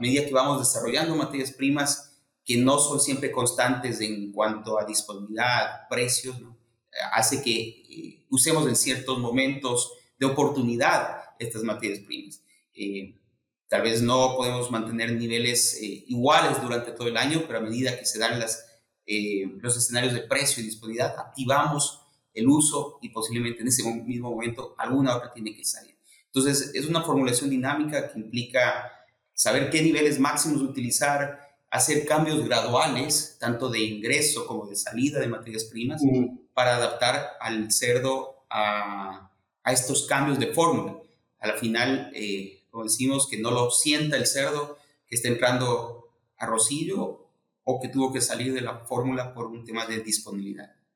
medida que vamos desarrollando materias primas que no son siempre constantes en cuanto a disponibilidad, precios, hace que eh, usemos en ciertos momentos de oportunidad estas materias primas. Eh, tal vez no podemos mantener niveles eh, iguales durante todo el año, pero a medida que se dan las, los escenarios de precio y disponibilidad, activamos el uso y posiblemente en ese mismo momento alguna otra tiene que salir. Entonces, es una formulación dinámica que implica saber qué niveles máximos utilizar, hacer cambios graduales, tanto de ingreso como de salida de materias primas, para adaptar al cerdo a, a, estos cambios de fórmula. A la final, eh, como decimos, que no lo sienta el cerdo que está entrando a rocillo o que tuvo que salir de la fórmula por un tema de disponibilidad.